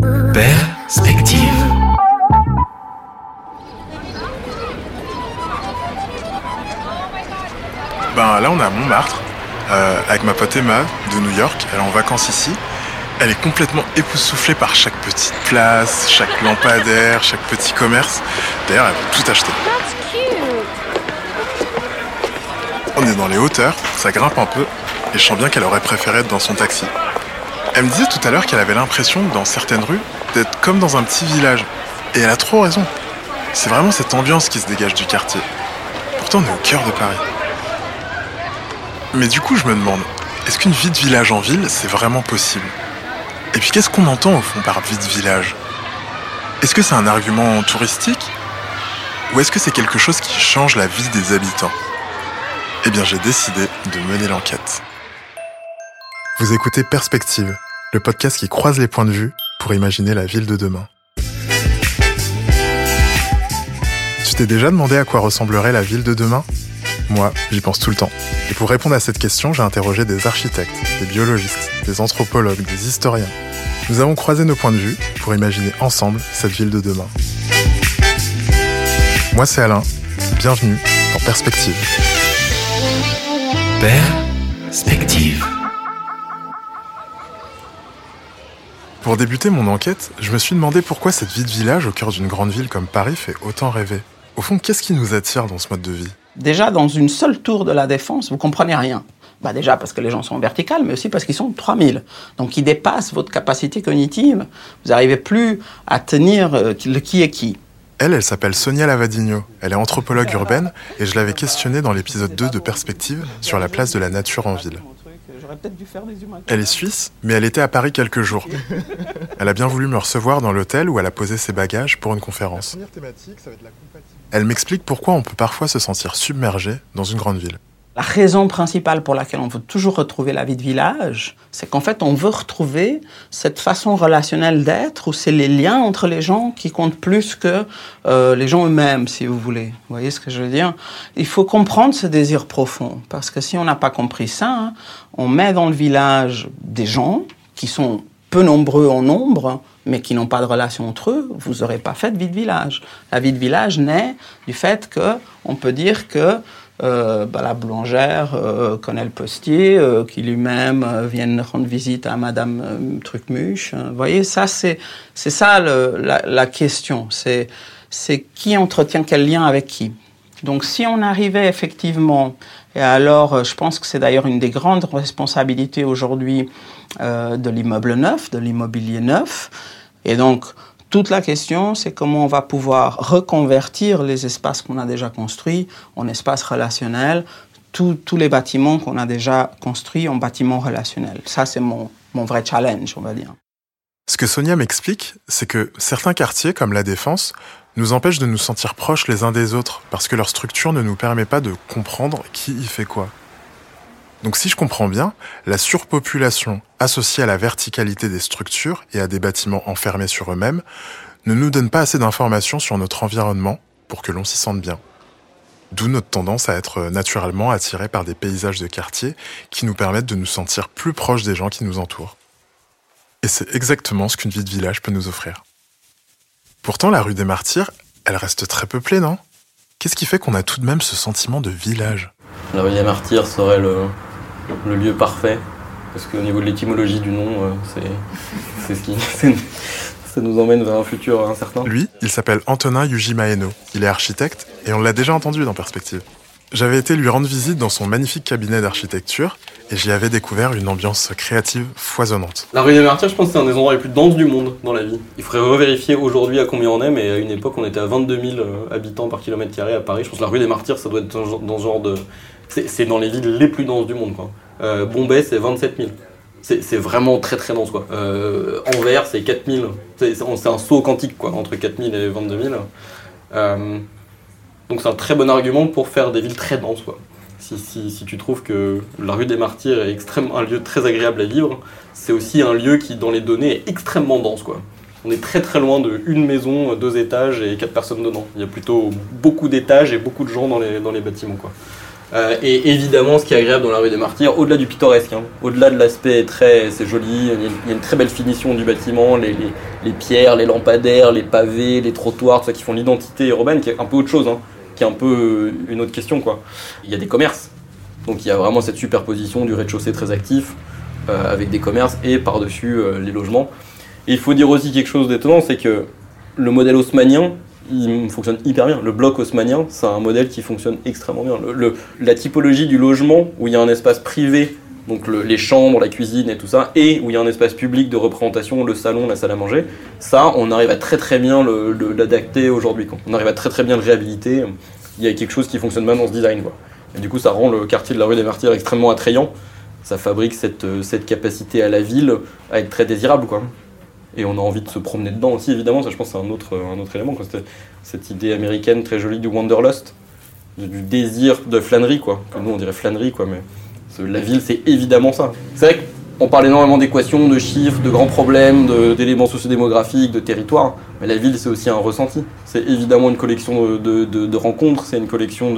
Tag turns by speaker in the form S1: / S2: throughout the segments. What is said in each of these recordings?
S1: Perspective.
S2: Ben là, on est à Montmartre, euh, avec ma pote Emma de New York. Elle est en vacances ici. Elle est complètement époustouflée par chaque petite place, chaque lampadaire, chaque petit commerce. D'ailleurs, elle veut tout acheter. On est dans les hauteurs, ça grimpe un peu, et je sens bien qu'elle aurait préféré être dans son taxi. Elle me disait tout à l'heure qu'elle avait l'impression, dans certaines rues, d'être comme dans un petit village. Et elle a trop raison. C'est vraiment cette ambiance qui se dégage du quartier. Pourtant, on est au cœur de Paris. Mais du coup, je me demande, est-ce qu'une vie de village en ville, c'est vraiment possible? Et puis, qu'est-ce qu'on entend au fond par vie de village? Est-ce que c'est un argument touristique? Ou est-ce que c'est quelque chose qui change la vie des habitants? Eh bien, j'ai décidé de mener l'enquête. Vous écoutez Perspective, le podcast qui croise les points de vue pour imaginer la ville de demain. Tu t'es déjà demandé à quoi ressemblerait la ville de demain? Moi, j'y pense tout le temps. Et pour répondre à cette question, j'ai interrogé des architectes, des biologistes, des anthropologues, des historiens. Nous avons croisé nos points de vue pour imaginer ensemble cette ville de demain. Moi, c'est Alain. Bienvenue dans Perspective.
S1: Perspective.
S2: Pour débuter mon enquête, je me suis demandé pourquoi cette vie de village au cœur d'une grande ville comme Paris fait autant rêver. Au fond, qu'est-ce qui nous attire dans ce mode de vie?
S3: Déjà, dans une seule tour de la défense, vous comprenez rien. Bah déjà parce que les gens sont verticales, mais aussi parce qu'ils sont 3000. Donc ils dépassent votre capacité cognitive. Vous n'arrivez plus à tenir euh, le qui est qui.
S2: Elle, elle s'appelle Sonia Lavadigno. Elle est anthropologue urbaine et je l'avais questionnée dans l'épisode 2 de Perspective sur la place de la nature en ville. Elle est suisse, mais elle était à Paris quelques jours. Elle a bien voulu me recevoir dans l'hôtel où elle a posé ses bagages pour une conférence. Elle m'explique pourquoi on peut parfois se sentir submergé dans une grande ville.
S3: La raison principale pour laquelle on veut toujours retrouver la vie de village, c'est qu'en fait, on veut retrouver cette façon relationnelle d'être où c'est les liens entre les gens qui comptent plus que euh, les gens eux-mêmes, si vous voulez. Vous voyez ce que je veux dire? Il faut comprendre ce désir profond, parce que si on n'a pas compris ça, on met dans le village des gens qui sont peu nombreux en nombre, mais qui n'ont pas de relation entre eux, vous n'aurez pas fait de vie de village. La vie de village naît du fait que on peut dire que euh, bah, la boulangère euh, postier, euh, qui lui-même euh, vient rendre visite à Madame euh, Trucmuche. Vous voyez, ça c'est c'est ça le, la, la, question. C'est c'est qui entretient quel lien avec qui. Donc si on arrivait effectivement, et alors je pense que c'est d'ailleurs une des grandes responsabilités aujourd'hui de l'immeuble neuf, de l'immobilier neuf, et donc toute la question, c'est comment on va pouvoir reconvertir les espaces qu'on a déjà construits en espaces relationnels, tous, les bâtiments qu'on a déjà construits en bâtiments relationnels. Ça, c'est mon, mon vrai challenge, on va dire.
S2: Ce que Sonia m'explique, c'est que certains quartiers, comme la Défense, nous empêchent de nous sentir proches les uns des autres parce que leur structure ne nous permet pas de comprendre qui y fait quoi. Donc si je comprends bien, la surpopulation associée à la verticalité des structures et à des bâtiments enfermés sur eux-mêmes ne nous donne pas assez d'informations sur notre environnement pour que l'on s'y sente bien. D'où notre tendance à être naturellement attiré par des paysages de quartier qui nous permettent de nous sentir plus proches des gens qui nous entourent. Et c'est exactement ce qu'une vie de village peut nous offrir. Pourtant, la rue des Martyrs, elle reste très peuplée, non? Qu'est-ce qui fait qu'on a tout de même ce sentiment de village?
S4: La rue des Martyrs serait le, le lieu parfait. Parce qu'au niveau de l'étymologie du nom, euh, c'est ce qui. ça nous emmène vers un futur incertain.
S2: Lui, il s'appelle Antonin Yuji Maeno. Il est architecte et on l'a déjà entendu dans Perspective. J'avais été lui rendre visite dans son magnifique cabinet d'architecture et j'y avais découvert une ambiance créative foisonnante.
S4: La rue des Martyrs, je pense que c'est un des endroits les plus denses du monde dans la vie. Il faudrait revérifier aujourd'hui à combien on est, mais à une époque, on était à 22 000 habitants par kilomètre carré à Paris. Je pense que la rue des Martyrs, ça doit être dans ce genre de. C'est dans les villes les plus denses du monde. Euh, Bombay, c'est 27 000. C'est vraiment très très dense, quoi. Euh, Anvers, c'est 4 000. C'est un saut quantique, entre 4 000 et 22 000. Euh, donc c'est un très bon argument pour faire des villes très denses. Si, tu trouves que la rue des Martyrs est un lieu très agréable à vivre, c'est aussi un lieu qui, dans les données, est extrêmement dense. On est très très loin de une maison, deux étages et quatre personnes dedans. Il y a plutôt beaucoup d'étages et beaucoup de gens dans les, bâtiments. Euh, et évidemment, ce qui est agréable dans la rue des Martyrs, au-delà du pittoresque, hein, au-delà de l'aspect très, c'est joli, il y, a une, très belle finition du bâtiment, les, pierres, les lampadaires, les pavés, les trottoirs, tout ça qui font l'identité urbaine, qui est un peu autre chose, hein, qui est un peu euh, une autre question. Quoi. Il y a des commerces, donc il y a vraiment cette superposition du rez-de-chaussée très actif, euh, avec des commerces, et par-dessus les logements. Et il faut dire aussi quelque chose d'étonnant, c'est que le modèle haussmanien, il fonctionne hyper bien. Le bloc haussmanien, c'est un modèle qui fonctionne extrêmement bien. La typologie du logement, où il y a un espace privé, donc le- les chambres, la cuisine et tout ça, et où il y a un espace public de représentation, le salon, la salle à manger, ça, on arrive à très très bien l'adapter aujourd'hui. On arrive à très très bien le réhabiliter. Il y a quelque chose qui fonctionne bien dans ce design. Et du coup, ça rend le quartier de la rue des Martyrs extrêmement attrayant. Ça fabrique cette, euh, capacité à la ville à être très désirable. Et on a envie de se promener dedans aussi, évidemment. Ça, je pense, c'est un autre, un autre élément. cette idée américaine très jolie du wanderlust, du désir de flânerie, quoi. Que nous, on dirait flânerie, quoi. Mais la ville, c'est évidemment ça. C'est vrai qu'on parle énormément d'équations, de chiffres, de grands problèmes, d'éléments sociodémographiques, de territoires. Mais la ville, c'est aussi un ressenti. C'est évidemment une collection de, rencontres, c'est une collection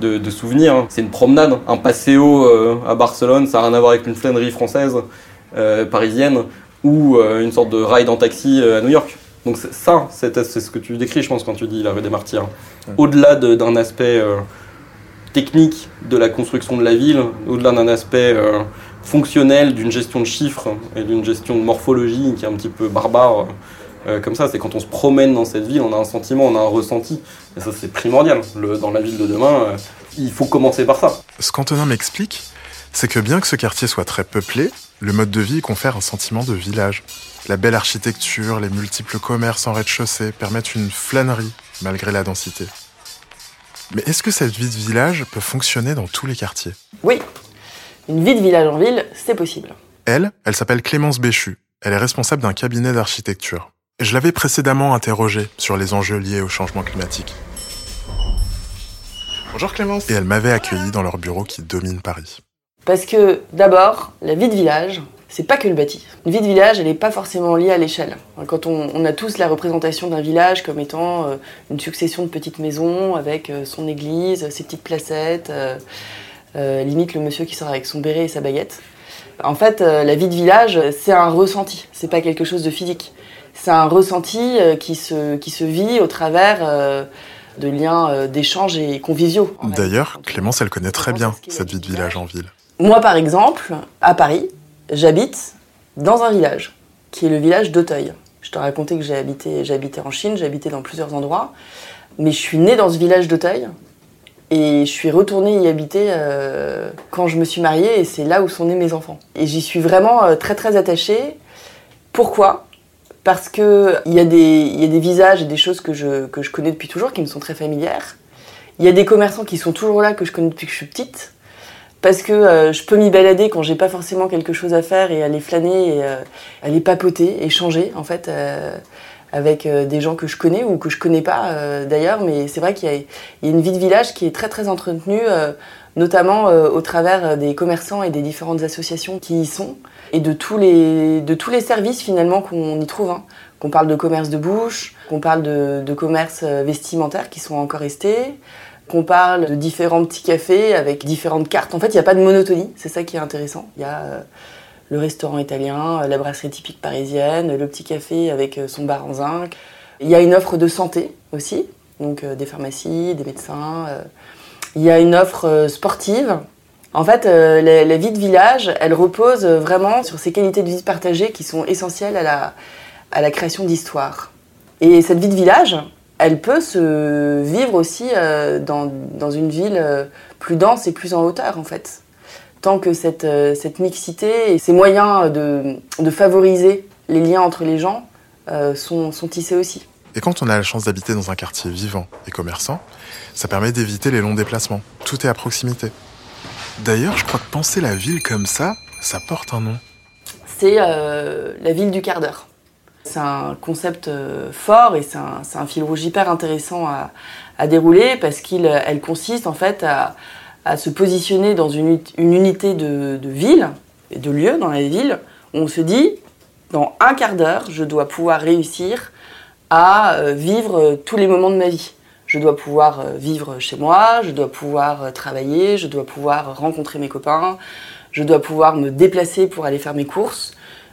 S4: de souvenirs. hein. C'est une promenade. Un passéo euh, à Barcelone, ça n'a rien à voir avec une flânerie française, euh, parisienne, ou euh, une sorte de ride en taxi euh, à New York. Donc ça, c'est ce que tu décris, je pense, quand tu dis la rue des Martyrs. Au-delà de- d'un aspect euh, technique de la construction de la ville, au-delà d'un aspect euh, fonctionnel d'une gestion de chiffres et d'une gestion de morphologie qui est un petit peu barbare, euh, comme ça, c'est quand on se promène dans cette ville, on a un sentiment, on a un ressenti. Et ça, c'est primordial. Le- dans la ville de demain, euh, il faut commencer par ça.
S2: Ce qu'Antonin m'explique, c'est que bien que ce quartier soit très peuplé, le mode de vie y confère un sentiment de village. La belle architecture, les multiples commerces en rez-de-chaussée permettent une flânerie malgré la densité. Mais est-ce que cette vie de village peut fonctionner dans tous les quartiers?
S5: Oui, une vie de village en ville, c'est possible.
S2: Elle, elle s'appelle Clémence Béchu. Elle est responsable d'un cabinet d'architecture. Et Je l'avais précédemment interrogée sur les enjeux liés au changement climatique. Bonjour Clémence. Et elle m'avait accueilli dans leur bureau qui domine Paris.
S5: Parce que d'abord, la vie de village, c'est pas que le bâti. Une vie de village, elle n'est pas forcément liée à l'échelle. Quand on, on a tous la représentation d'un village comme étant euh, une succession de petites maisons avec euh, son église, ses petites placettes, euh, limite le monsieur qui sort avec son béret et sa baguette. En fait, la vie de village, c'est un ressenti, c'est pas quelque chose de physique. C'est un ressenti qui, se, qui se vit au travers de liens euh, d'échange et conviviaux.
S2: D'ailleurs, Clémence, elle connaît très bien cette vie de village en ville.
S5: Moi, par exemple, à Paris, j'habite dans un village, qui est le village d'Auteuil. Je te racontais que j'ai habité, habité en Chine, j'ai habité dans plusieurs endroits, mais je suis née dans ce village d'Auteuil, et je suis retournée y habiter euh, quand je me suis mariée, et c'est là où sont nés mes enfants. Et j'y suis vraiment euh, très très attachée. Pourquoi? Parce des- il y a des visages et des choses que je, que je connais depuis toujours, qui me sont très familières. Il y a des commerçants qui sont toujours là, que je connais depuis que je suis petite parce que euh, je peux m'y balader quand j'ai pas forcément quelque chose à faire et aller flâner et euh, aller papoter, échanger en fait euh, avec euh, des gens que je connais ou que je connais pas euh, d'ailleurs. Mais c'est vrai qu'il y, y a une vie de village qui est très très entretenue, euh, notamment au travers des commerçants et des différentes associations qui y sont et de tous les de tous les services finalement qu'on y trouve. hein. Qu'on parle de commerce de bouche, qu'on parle de, de commerce vestimentaire qui sont encore restés, qu'on parle de différents petits cafés avec différentes cartes. En fait, il n'y a pas de monotonie, c'est ça qui est intéressant. Il y a euh, le restaurant italien, euh, la brasserie typique parisienne, le petit café avec euh, son bar en zinc. Il y a une offre de santé aussi, donc des pharmacies, des médecins. Il y a une offre sportive. En fait, la, vie de village, elle repose vraiment sur ces qualités de vie partagées qui sont essentielles à la, à la création d'histoire. Et cette vie de village, elle peut se vivre aussi euh, dans, dans une ville euh, plus dense et plus en hauteur, en fait. Tant que cette, euh, cette mixité et ces moyens de, de favoriser les liens entre les gens sont, sont tissés aussi.
S2: Et quand on a la chance d'habiter dans un quartier vivant et commerçant, ça permet d'éviter les longs déplacements. Tout est à proximité. D'ailleurs, je crois que penser la ville comme ça, ça porte un nom.
S5: C'est la ville du quart d'heure. C'est un concept euh, fort et c'est un, fil rouge hyper intéressant à, dérouler parce qu'elle consiste en fait à, se positionner dans une, unité de, de ville, et de lieu dans la ville, où on se dit, dans un quart d'heure, je dois pouvoir réussir à euh, vivre euh, tous les moments de ma vie. Je dois pouvoir euh, vivre chez moi, je dois pouvoir euh, travailler, je dois pouvoir rencontrer mes copains, je dois pouvoir me déplacer pour aller faire mes courses,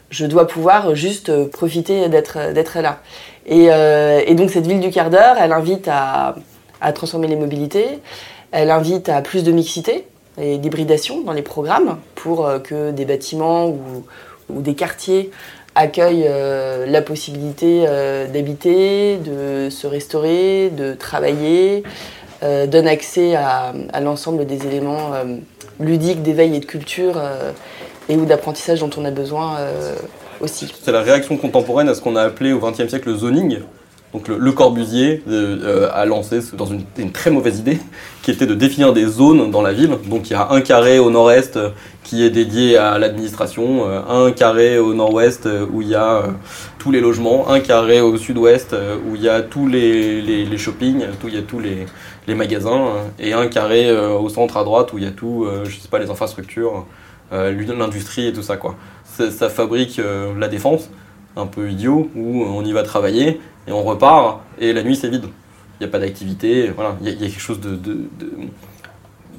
S5: Je dois pouvoir juste profiter d'être d'être là. Et, donc cette ville du quart d'heure, elle invite à, transformer les mobilités, elle invite à plus de mixité et d'hybridation dans les programmes pour que des bâtiments ou, des quartiers accueillent euh, la possibilité euh, d'habiter, de se restaurer, de travailler, euh, donne accès à, l'ensemble des éléments ludiques d'éveil et de culture et ou d'apprentissage dont on a besoin aussi.
S4: C'est la réaction contemporaine à ce qu'on a appelé au XXe siècle le zoning, donc le, Corbusier a lancé dans une, très mauvaise idée, qui était de définir des zones dans la ville. Donc il y a un carré au nord-est qui est dédié à l'administration, euh, un carré au nord-ouest euh, où il y a euh, tous les logements, un carré au sud-ouest où il y a tous les, les, shoppings, où il y a tous les, les magasins, et un carré au centre à droite où il y a tout, je sais pas, les infrastructures, l'industrie et tout ça quoi. Ça, fabrique la défense, un peu idiot, où on y va travailler et on repart et la nuit c'est vide. Il n'y a pas d'activité, voilà, il y, a quelque chose de,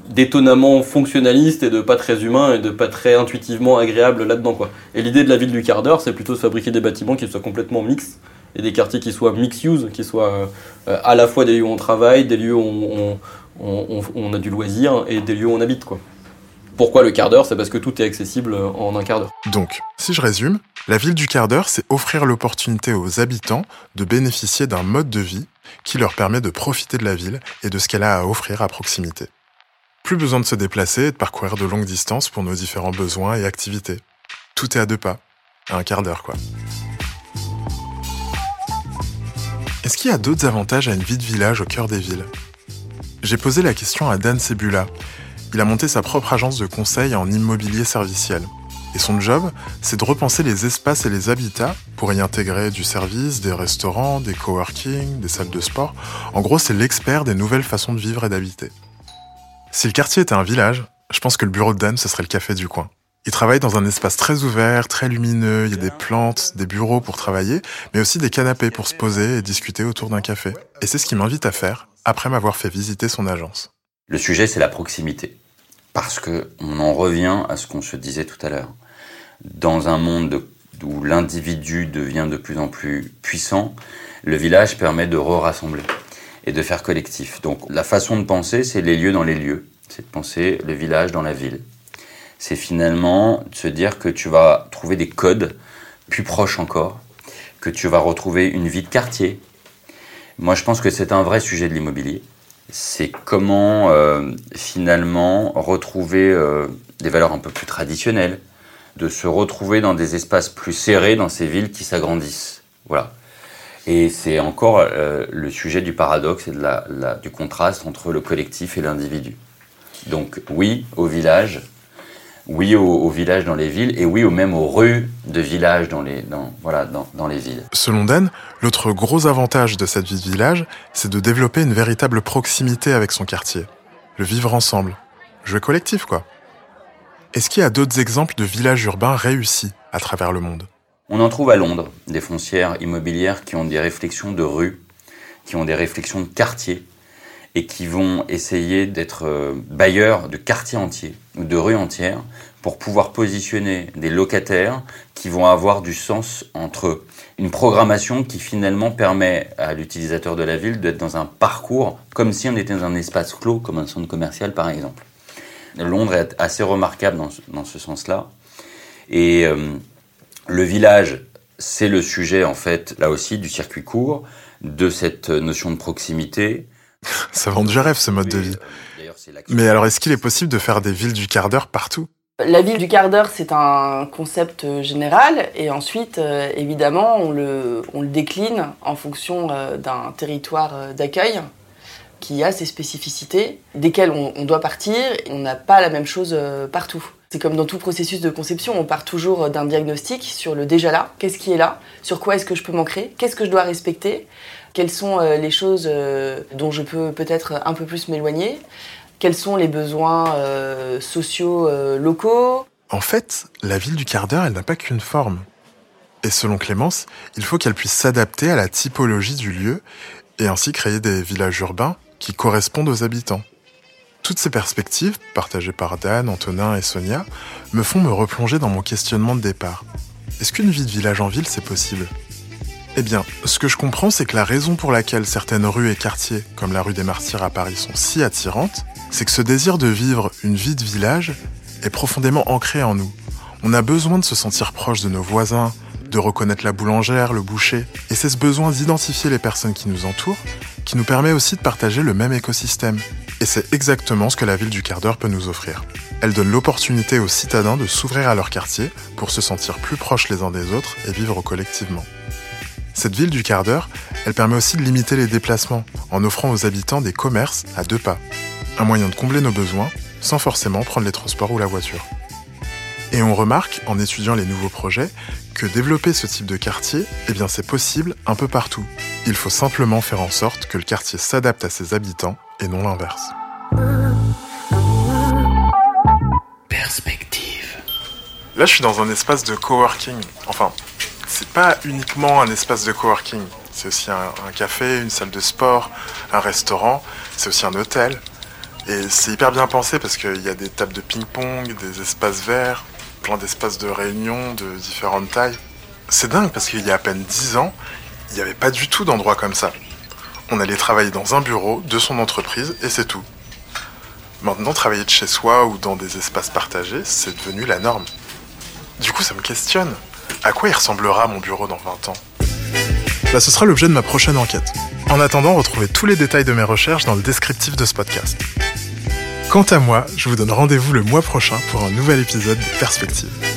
S4: d'étonnamment fonctionnaliste et de pas très humain et de pas très intuitivement agréable là-dedans quoi. Et l'idée de la ville du quart d'heure, c'est plutôt de fabriquer des bâtiments qui soient complètement mix et des quartiers qui soient mix-use, qui soient euh, à la fois des lieux où on travaille, des lieux où on, on, a du loisir et des lieux où on habite quoi. Pourquoi le quart d'heure? C'est parce que tout est accessible en un quart d'heure.
S2: Donc, si je résume, la ville du quart d'heure, c'est offrir l'opportunité aux habitants de bénéficier d'un mode de vie qui leur permet de profiter de la ville et de ce qu'elle a à offrir à proximité. Plus besoin de se déplacer et de parcourir de longues distances pour nos différents besoins et activités. Tout est à deux pas, un quart d'heure quoi. Est-ce qu'il y a d'autres avantages à une vie de village au cœur des villes? J'ai posé la question à Dan Sebula. Il a monté sa propre agence de conseil en immobilier serviciel. Et son job, c'est de repenser les espaces et les habitats pour y intégrer du service, des restaurants, des coworking, des salles de sport. En gros, c'est l'expert des nouvelles façons de vivre et d'habiter. Si le quartier était un village, je pense que le bureau de Dan, ce serait le café du coin. Il travaille dans un espace très ouvert, très lumineux, il y a des plantes, des bureaux pour travailler, mais aussi des canapés pour se poser et discuter autour d'un café. Et c'est ce qui m'invite à faire, après m'avoir fait visiter son agence.
S6: Le sujet, c'est la proximité. Parce que on en revient à ce qu'on se disait tout à l'heure. Dans un monde où l'individu devient de plus en plus puissant, le village permet de re-rassembler et de faire collectif. Donc la façon de penser, c'est les lieux dans les lieux. C'est de penser le village dans la ville. C'est finalement de se dire que tu vas trouver des codes plus proches encore, que tu vas retrouver une vie de quartier. Moi, je pense que c'est un vrai sujet de l'immobilier. C'est comment euh, finalement retrouver euh, des valeurs un peu plus traditionnelles, de se retrouver dans des espaces plus serrés dans ces villes qui s'agrandissent. Voilà. Et c'est encore euh, le sujet du paradoxe et de la, du contraste entre le collectif et l'individu. Donc oui au village, oui au, village dans les villes et oui au même aux rues de village dans les, dans, voilà, dans, dans les villes.
S2: Selon Dan, l'autre gros avantage de cette vie de village, c'est de développer une véritable proximité avec son quartier. Le vivre ensemble. Jouer collectif, quoi. Est-ce qu'il y a d'autres exemples de villages urbains réussis à travers le monde?
S6: On en trouve à Londres des foncières immobilières qui ont des réflexions de rue, qui ont des réflexions de quartier et qui vont essayer d'être euh, bailleurs de quartiers entiers ou de rues entières pour pouvoir positionner des locataires qui vont avoir du sens entre une programmation qui finalement permet à l'utilisateur de la ville d'être dans un parcours comme si on était dans un espace clos, comme un centre commercial par exemple. Londres est assez remarquable dans ce, sens-là. Et euh, le village, c'est le sujet, en fait, là aussi, du circuit court, de cette notion de proximité.
S2: Ça vend du rêve, ce mode de vie. Mais alors, est-ce qu'il est possible de faire des villes du quart d'heure partout?
S5: La ville du quart d'heure, c'est un concept général et ensuite, euh, évidemment, on le, on le, décline en fonction euh, d'un territoire euh, d'accueil qui a ses spécificités, desquelles on, on doit partir. On n'a pas la même chose partout. C'est comme dans tout processus de conception, on part toujours d'un diagnostic sur le déjà là, qu'est-ce qui est là, sur quoi est-ce que je peux manquer, qu'est-ce que je dois respecter, quelles sont euh, les choses euh, dont je peux peut-être un peu plus m'éloigner, quels sont les besoins euh, sociaux locaux?
S2: En fait, la ville du quart d'heure, elle n'a pas qu'une forme. Et selon Clémence, il faut qu'elle puisse s'adapter à la typologie du lieu et ainsi créer des villages urbains qui correspondent aux habitants. Toutes ces perspectives, partagées par Dan, Antonin et Sonia, me font me replonger dans mon questionnement de départ. est-ce qu'une vie de village en ville, c'est possible? Eh bien, ce que je comprends, c'est que la raison pour laquelle certaines rues et quartiers, comme la rue des Martyrs à Paris, sont si attirantes, c'est que ce désir de vivre une vie de village est profondément ancré en nous. On a besoin de se sentir proche de nos voisins, de reconnaître la boulangère, le boucher, et c'est ce besoin d'identifier les personnes qui nous entourent qui nous permet aussi de partager le même écosystème. Et c'est exactement ce que la ville du quart d'heure peut nous offrir. Elle donne l'opportunité aux citadins de s'ouvrir à leur quartier pour se sentir plus proches les uns des autres et vivre collectivement. Cette ville du quart d'heure, elle permet aussi de limiter les déplacements en offrant aux habitants des commerces à deux pas. Un moyen de combler nos besoins sans forcément prendre les transports ou la voiture. Et on remarque, en étudiant les nouveaux projets, que développer ce type de quartier, eh bien c'est possible un peu partout. Il faut simplement faire en sorte que le quartier s'adapte à ses habitants et non l'inverse.
S1: Perspective.
S2: Là, je suis dans un espace de coworking. Enfin, c'est pas uniquement un espace de coworking. C'est aussi un, un café, une salle de sport, un restaurant. C'est aussi un hôtel. Et c'est hyper bien pensé parce qu'il y a des tables de ping-pong, des espaces verts, plein d'espaces de réunion de différentes tailles. C'est dingue parce qu'il y a à peine 10 ans, il n'y avait pas du tout d'endroit comme ça. On allait travailler dans un bureau de son entreprise et c'est tout. Maintenant, travailler de chez soi ou dans des espaces partagés, c'est devenu la norme. Du coup, ça me questionne. À quoi il ressemblera mon bureau dans 20 ans? Bah, ce sera l'objet de ma prochaine enquête. En attendant, retrouvez tous les détails de mes recherches dans le descriptif de ce podcast. Quant à moi, je vous donne rendez-vous le mois prochain pour un nouvel épisode de Perspective.